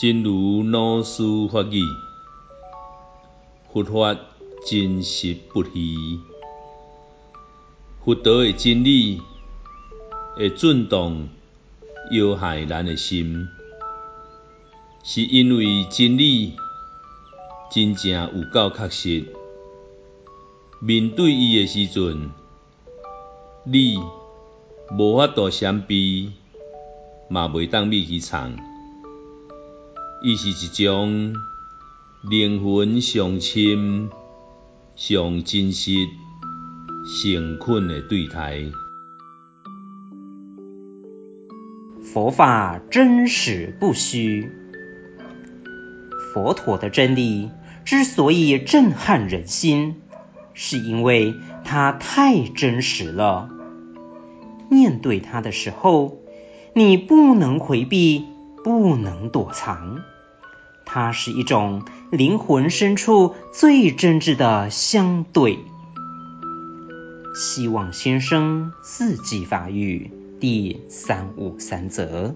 真如老师法语，佛法真实不虚，佛陀的真理会震动摇撼咱的心，是因为真理真正有够确实。面对伊的时阵，你无法度闪避，嘛袂当秘去藏。伊是一种灵魂上深、上真实、诚恳的对待。佛法真实不虚，佛陀的真理之所以震撼人心。是因为它太真实了，面对它的时候，你不能回避，不能躲藏，它是一种灵魂深处最真挚的相对。希望先生四季发育第三五三则。